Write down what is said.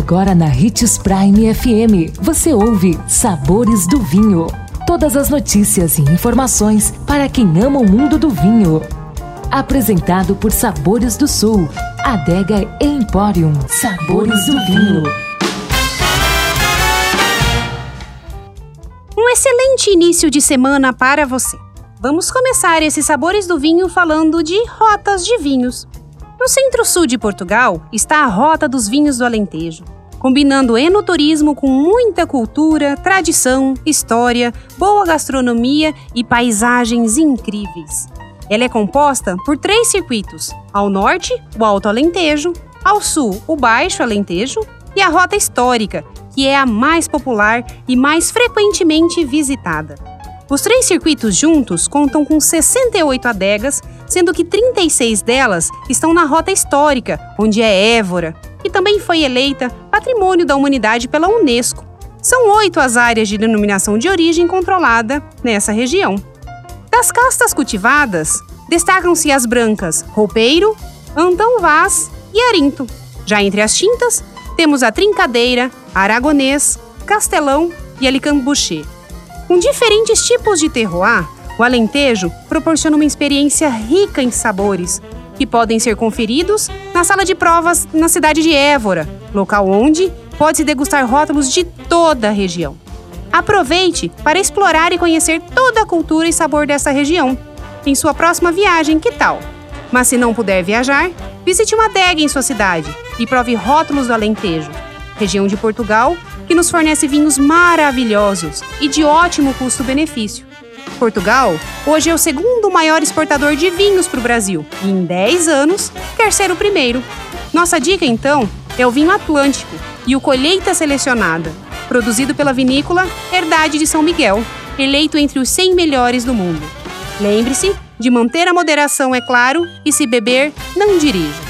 Agora na Ritz Prime FM, você ouve Sabores do Vinho. Todas as notícias e informações para quem ama o mundo do vinho. Apresentado por Sabores do Sul, Adega Emporium. Sabores do Vinho. Um excelente início de semana para você. Vamos começar esses Sabores do Vinho falando de rotas de vinhos. No centro-sul de Portugal está a Rota dos Vinhos do Alentejo, combinando enoturismo com muita cultura, tradição, história, boa gastronomia e paisagens incríveis. Ela é composta por três circuitos: ao norte, o Alto Alentejo, ao sul, o Baixo Alentejo e a Rota Histórica, que é a mais popular e mais frequentemente visitada. Os três circuitos juntos contam com 68 adegas, sendo que 36 delas estão na Rota Histórica, onde é Évora, e também foi eleita Patrimônio da Humanidade pela Unesco. São oito as áreas de denominação de origem controlada nessa região. Das castas cultivadas, destacam-se as brancas Roupeiro, Antão Vaz e Arinto. Já entre as tintas, temos a Trincadeira, Aragonês, Castelão e Alicambuchê. Com diferentes tipos de terroir, o Alentejo proporciona uma experiência rica em sabores, que podem ser conferidos na sala de provas na cidade de Évora, local onde pode-se degustar rótulos de toda a região. Aproveite para explorar e conhecer toda a cultura e sabor dessa região. Em sua próxima viagem, que tal? Mas se não puder viajar, visite uma adega em sua cidade e prove rótulos do Alentejo, região de Portugal que nos fornece vinhos maravilhosos e de ótimo custo-benefício. Portugal hoje é o segundo maior exportador de vinhos para o Brasil e, em 10 anos, quer ser o primeiro. Nossa dica, então, é o vinho Atlântico e o Colheita Selecionada, produzido pela vinícola Herdade de São Miguel, eleito entre os 100 melhores do mundo. Lembre-se de manter a moderação, é claro, e se beber, não dirija.